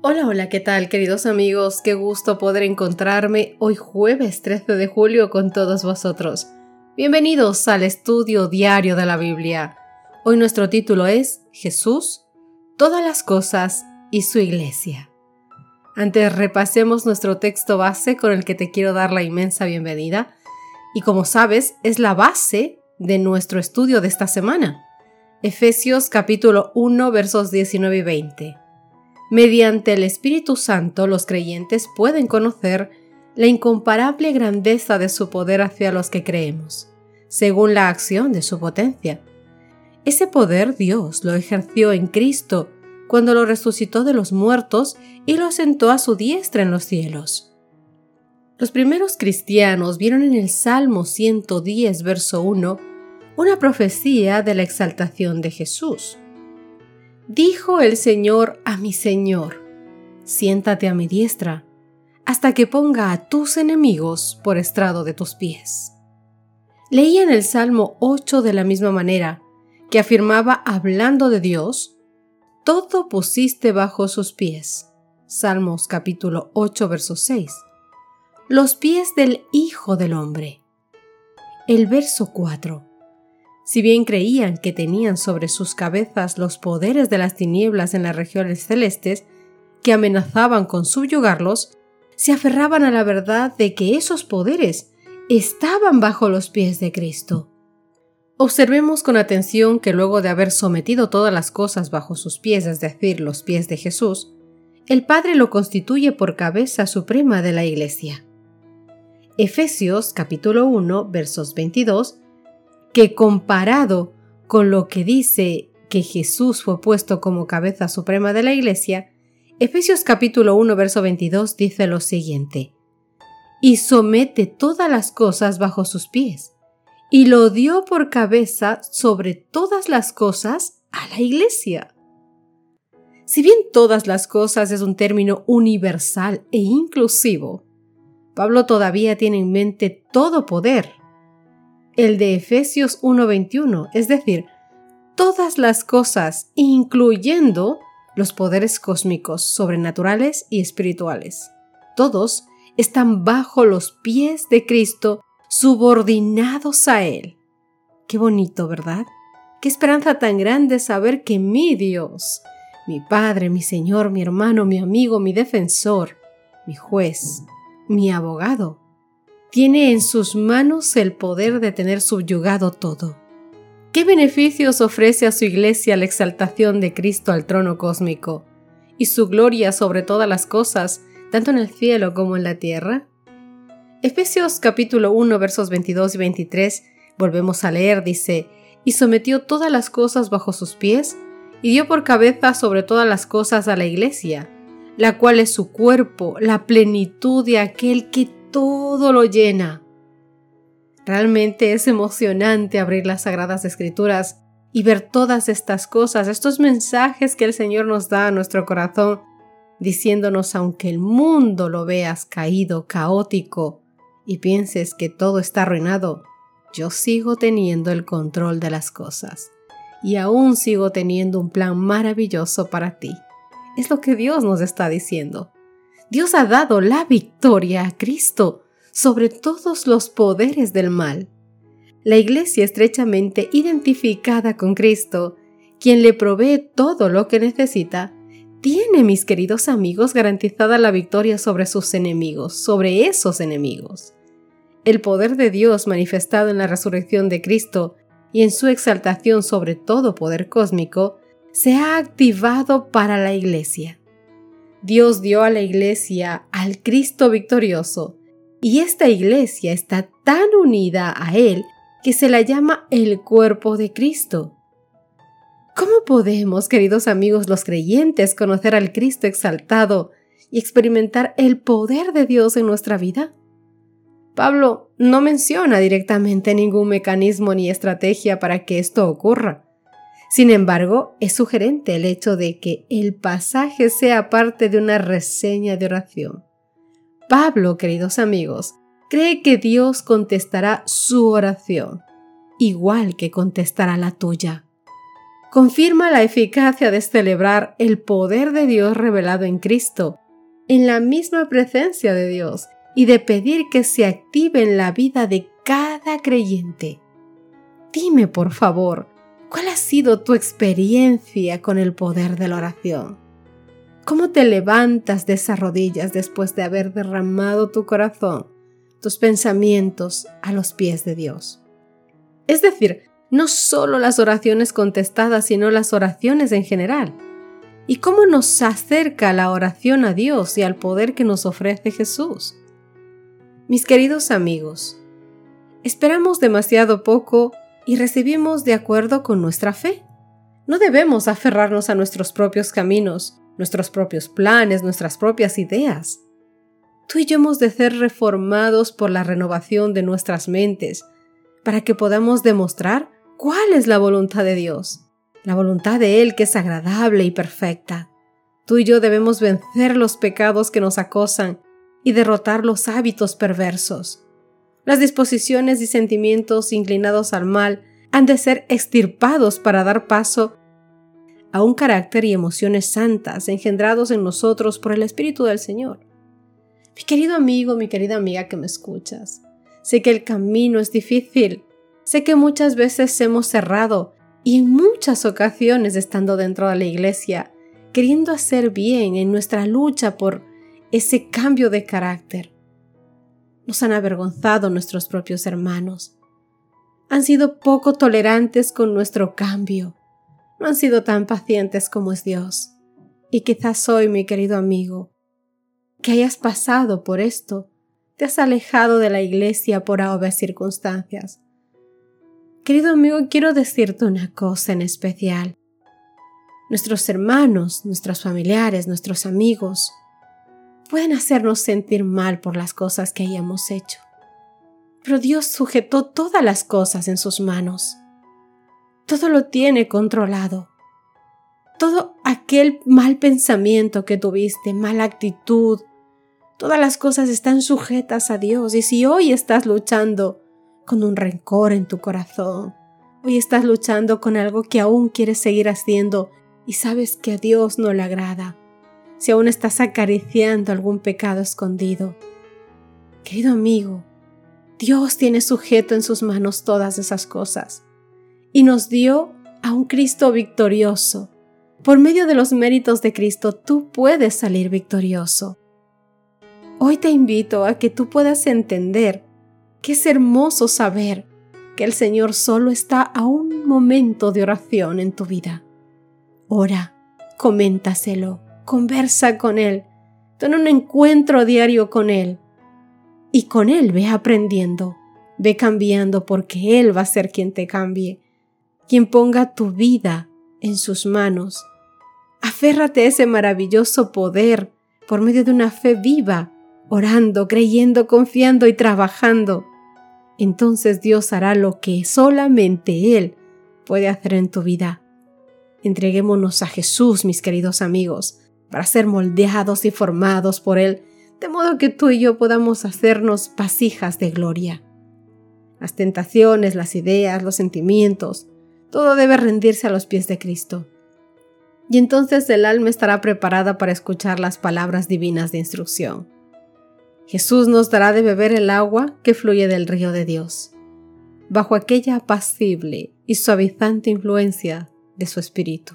Hola, hola, ¿qué tal queridos amigos? Qué gusto poder encontrarme hoy jueves 13 de julio con todos vosotros. Bienvenidos al estudio diario de la Biblia. Hoy nuestro título es Jesús, todas las cosas y su iglesia. Antes repasemos nuestro texto base con el que te quiero dar la inmensa bienvenida y como sabes es la base de nuestro estudio de esta semana. Efesios capítulo 1 versos 19 y 20. Mediante el Espíritu Santo los creyentes pueden conocer la incomparable grandeza de su poder hacia los que creemos, según la acción de su potencia. Ese poder Dios lo ejerció en Cristo cuando lo resucitó de los muertos y lo sentó a su diestra en los cielos. Los primeros cristianos vieron en el Salmo 110, verso 1, una profecía de la exaltación de Jesús. Dijo el Señor a mi Señor, siéntate a mi diestra, hasta que ponga a tus enemigos por estrado de tus pies. Leía en el Salmo 8 de la misma manera, que afirmaba hablando de Dios, todo pusiste bajo sus pies. Salmos capítulo 8, verso 6. Los pies del Hijo del Hombre. El verso 4 si bien creían que tenían sobre sus cabezas los poderes de las tinieblas en las regiones celestes, que amenazaban con subyugarlos, se aferraban a la verdad de que esos poderes estaban bajo los pies de Cristo. Observemos con atención que luego de haber sometido todas las cosas bajo sus pies, es decir, los pies de Jesús, el Padre lo constituye por cabeza suprema de la Iglesia. Efesios capítulo 1 versos 22 que comparado con lo que dice que Jesús fue puesto como cabeza suprema de la Iglesia, Efesios capítulo 1 verso 22 dice lo siguiente, y somete todas las cosas bajo sus pies, y lo dio por cabeza sobre todas las cosas a la Iglesia. Si bien todas las cosas es un término universal e inclusivo, Pablo todavía tiene en mente todo poder, el de Efesios 1.21, es decir, todas las cosas, incluyendo los poderes cósmicos, sobrenaturales y espirituales. Todos están bajo los pies de Cristo, subordinados a Él. Qué bonito, ¿verdad? Qué esperanza tan grande saber que mi Dios, mi Padre, mi Señor, mi hermano, mi amigo, mi defensor, mi juez, mi abogado, tiene en sus manos el poder de tener subyugado todo. ¿Qué beneficios ofrece a su iglesia la exaltación de Cristo al trono cósmico y su gloria sobre todas las cosas, tanto en el cielo como en la tierra? Efesios capítulo 1 versos 22 y 23 volvemos a leer, dice, y sometió todas las cosas bajo sus pies, y dio por cabeza sobre todas las cosas a la iglesia, la cual es su cuerpo, la plenitud de aquel que todo lo llena. Realmente es emocionante abrir las Sagradas Escrituras y ver todas estas cosas, estos mensajes que el Señor nos da a nuestro corazón, diciéndonos aunque el mundo lo veas caído, caótico, y pienses que todo está arruinado, yo sigo teniendo el control de las cosas y aún sigo teniendo un plan maravilloso para ti. Es lo que Dios nos está diciendo. Dios ha dado la victoria a Cristo sobre todos los poderes del mal. La Iglesia estrechamente identificada con Cristo, quien le provee todo lo que necesita, tiene, mis queridos amigos, garantizada la victoria sobre sus enemigos, sobre esos enemigos. El poder de Dios manifestado en la resurrección de Cristo y en su exaltación sobre todo poder cósmico, se ha activado para la Iglesia. Dios dio a la iglesia al Cristo victorioso y esta iglesia está tan unida a Él que se la llama el cuerpo de Cristo. ¿Cómo podemos, queridos amigos los creyentes, conocer al Cristo exaltado y experimentar el poder de Dios en nuestra vida? Pablo no menciona directamente ningún mecanismo ni estrategia para que esto ocurra. Sin embargo, es sugerente el hecho de que el pasaje sea parte de una reseña de oración. Pablo, queridos amigos, cree que Dios contestará su oración, igual que contestará la tuya. Confirma la eficacia de celebrar el poder de Dios revelado en Cristo, en la misma presencia de Dios, y de pedir que se active en la vida de cada creyente. Dime, por favor, ¿cuál ha sido tu experiencia con el poder de la oración? ¿Cómo te levantas de esas rodillas después de haber derramado tu corazón, tus pensamientos a los pies de Dios? Es decir, no solo las oraciones contestadas, sino las oraciones en general. ¿Y cómo nos acerca la oración a Dios y al poder que nos ofrece Jesús? Mis queridos amigos, esperamos demasiado poco y recibimos de acuerdo con nuestra fe. No debemos aferrarnos a nuestros propios caminos, nuestros propios planes, nuestras propias ideas. Tú y yo hemos de ser reformados por la renovación de nuestras mentes, para que podamos demostrar cuál es la voluntad de Dios, la voluntad de Él que es agradable y perfecta. Tú y yo debemos vencer los pecados que nos acosan y derrotar los hábitos perversos. Las disposiciones y sentimientos inclinados al mal han de ser extirpados para dar paso a un carácter y emociones santas engendrados en nosotros por el Espíritu del Señor. Mi querido amigo, mi querida amiga que me escuchas, sé que el camino es difícil, sé que muchas veces hemos cerrado y en muchas ocasiones estando dentro de la iglesia, queriendo hacer bien en nuestra lucha por ese cambio de carácter. Nos han avergonzado nuestros propios hermanos. Han sido poco tolerantes con nuestro cambio. No han sido tan pacientes como es Dios. Y quizás hoy, mi querido amigo, que hayas pasado por esto, te has alejado de la iglesia por obvias circunstancias. Querido amigo, quiero decirte una cosa en especial. Nuestros hermanos, nuestros familiares, nuestros amigos, pueden hacernos sentir mal por las cosas que hayamos hecho. Pero Dios sujetó todas las cosas en sus manos. Todo lo tiene controlado. Todo aquel mal pensamiento que tuviste, mala actitud, todas las cosas están sujetas a Dios. Y si hoy estás luchando con un rencor en tu corazón, hoy estás luchando con algo que aún quieres seguir haciendo y sabes que a Dios no le agrada, si aún estás acariciando algún pecado escondido. Querido amigo, Dios tiene sujeto en sus manos todas esas cosas y nos dio a un Cristo victorioso. Por medio de los méritos de Cristo tú puedes salir victorioso. Hoy te invito a que tú puedas entender que es hermoso saber que el Señor solo está a un momento de oración en tu vida. Ora, coméntaselo, conversa con Él, ten un encuentro diario con Él. Y con Él ve aprendiendo, ve cambiando porque Él va a ser quien te cambie, quien ponga tu vida en sus manos. Aférrate a ese maravilloso poder por medio de una fe viva, orando, creyendo, confiando y trabajando. Entonces Dios hará lo que solamente Él puede hacer en tu vida. Entreguémonos a Jesús, mis queridos amigos, para ser moldeados y formados por Él, de modo que tú y yo podamos hacernos vasijas de gloria. Las tentaciones, las ideas, los sentimientos, todo debe rendirse a los pies de Cristo. Y entonces el alma estará preparada para escuchar las palabras divinas de instrucción. Jesús nos dará de beber el agua que fluye del río de Dios, bajo aquella apacible y suavizante influencia de su Espíritu.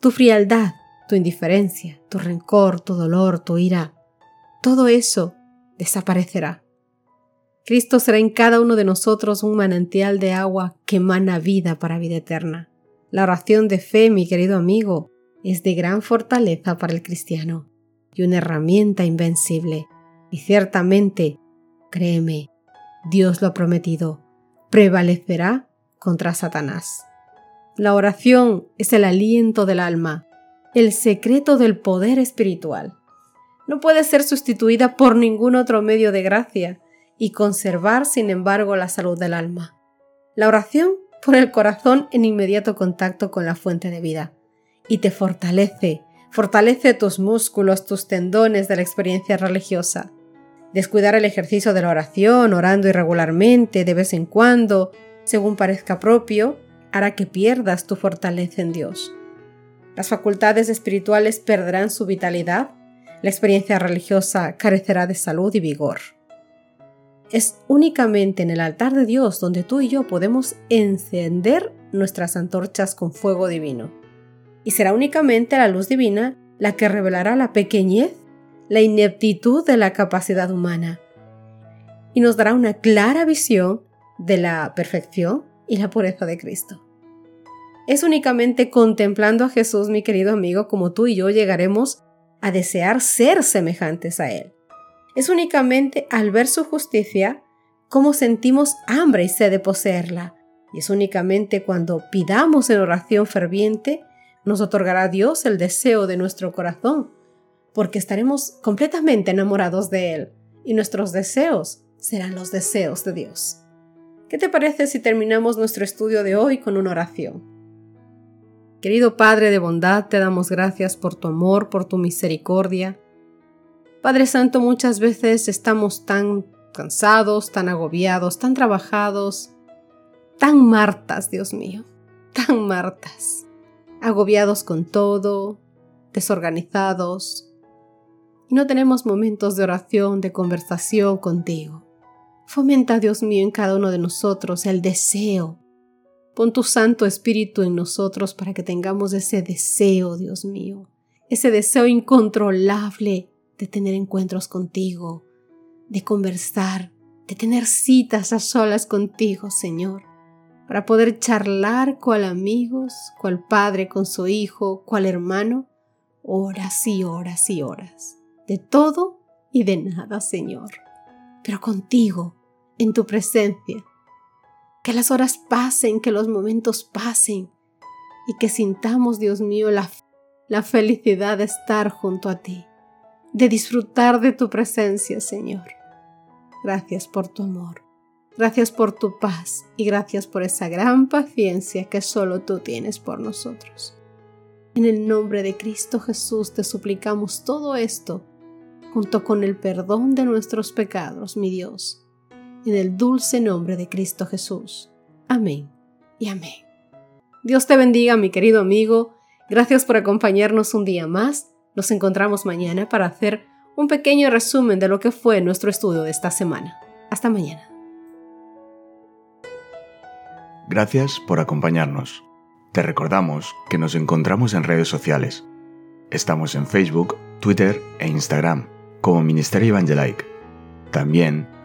Tu frialdad tu indiferencia, tu rencor, tu dolor, tu ira, todo eso desaparecerá. Cristo será en cada uno de nosotros un manantial de agua que emana vida para vida eterna. La oración de fe, mi querido amigo, es de gran fortaleza para el cristiano y una herramienta invencible. Y ciertamente, créeme, Dios lo ha prometido, prevalecerá contra Satanás. La oración es el aliento del alma, el secreto del poder espiritual. No puede ser sustituida por ningún otro medio de gracia y conservar, sin embargo, la salud del alma. La oración pone el corazón en inmediato contacto con la fuente de vida y te fortalece, fortalece tus músculos, tus tendones de la experiencia religiosa. Descuidar el ejercicio de la oración, orando irregularmente, de vez en cuando, según parezca propio, hará que pierdas tu fortaleza en Dios. Las facultades espirituales perderán su vitalidad, la experiencia religiosa carecerá de salud y vigor. Es únicamente en el altar de Dios donde tú y yo podemos encender nuestras antorchas con fuego divino. Y será únicamente la luz divina la que revelará la pequeñez, la ineptitud de la capacidad humana y nos dará una clara visión de la perfección y la pureza de Cristo. Es únicamente contemplando a Jesús, mi querido amigo, como tú y yo llegaremos a desear ser semejantes a Él. Es únicamente al ver su justicia como sentimos hambre y sed de poseerla. Y es únicamente cuando pidamos en oración ferviente, nos otorgará Dios el deseo de nuestro corazón, porque estaremos completamente enamorados de Él y nuestros deseos serán los deseos de Dios. ¿Qué te parece si terminamos nuestro estudio de hoy con una oración? Querido Padre de bondad, te damos gracias por tu amor, por tu misericordia. Padre Santo, muchas veces estamos tan cansados, tan agobiados, tan trabajados, tan martas, Dios mío, tan martas, agobiados con todo, desorganizados, y no tenemos momentos de oración, de conversación contigo. Fomenta, Dios mío, en cada uno de nosotros el deseo Pon tu Santo Espíritu en nosotros para que tengamos ese deseo, Dios mío, ese deseo incontrolable de tener encuentros contigo, de conversar, de tener citas a solas contigo, Señor, para poder charlar cual amigos, cual padre con su hijo, cual hermano, horas y horas y horas, de todo y de nada, Señor, pero contigo, en tu presencia, que las horas pasen, que los momentos pasen y que sintamos, Dios mío, la, la felicidad de estar junto a ti, de disfrutar de tu presencia, Señor. Gracias por tu amor, gracias por tu paz y gracias por esa gran paciencia que solo tú tienes por nosotros. En el nombre de Cristo Jesús te suplicamos todo esto, junto con el perdón de nuestros pecados, mi Dios en el dulce nombre de Cristo Jesús. Amén y amén. Dios te bendiga, mi querido amigo. Gracias por acompañarnos un día más. Nos encontramos mañana para hacer un pequeño resumen de lo que fue nuestro estudio de esta semana. Hasta mañana. Gracias por acompañarnos. Te recordamos que nos encontramos en redes sociales. Estamos en Facebook, Twitter e Instagram como Ministerio Evangelike. También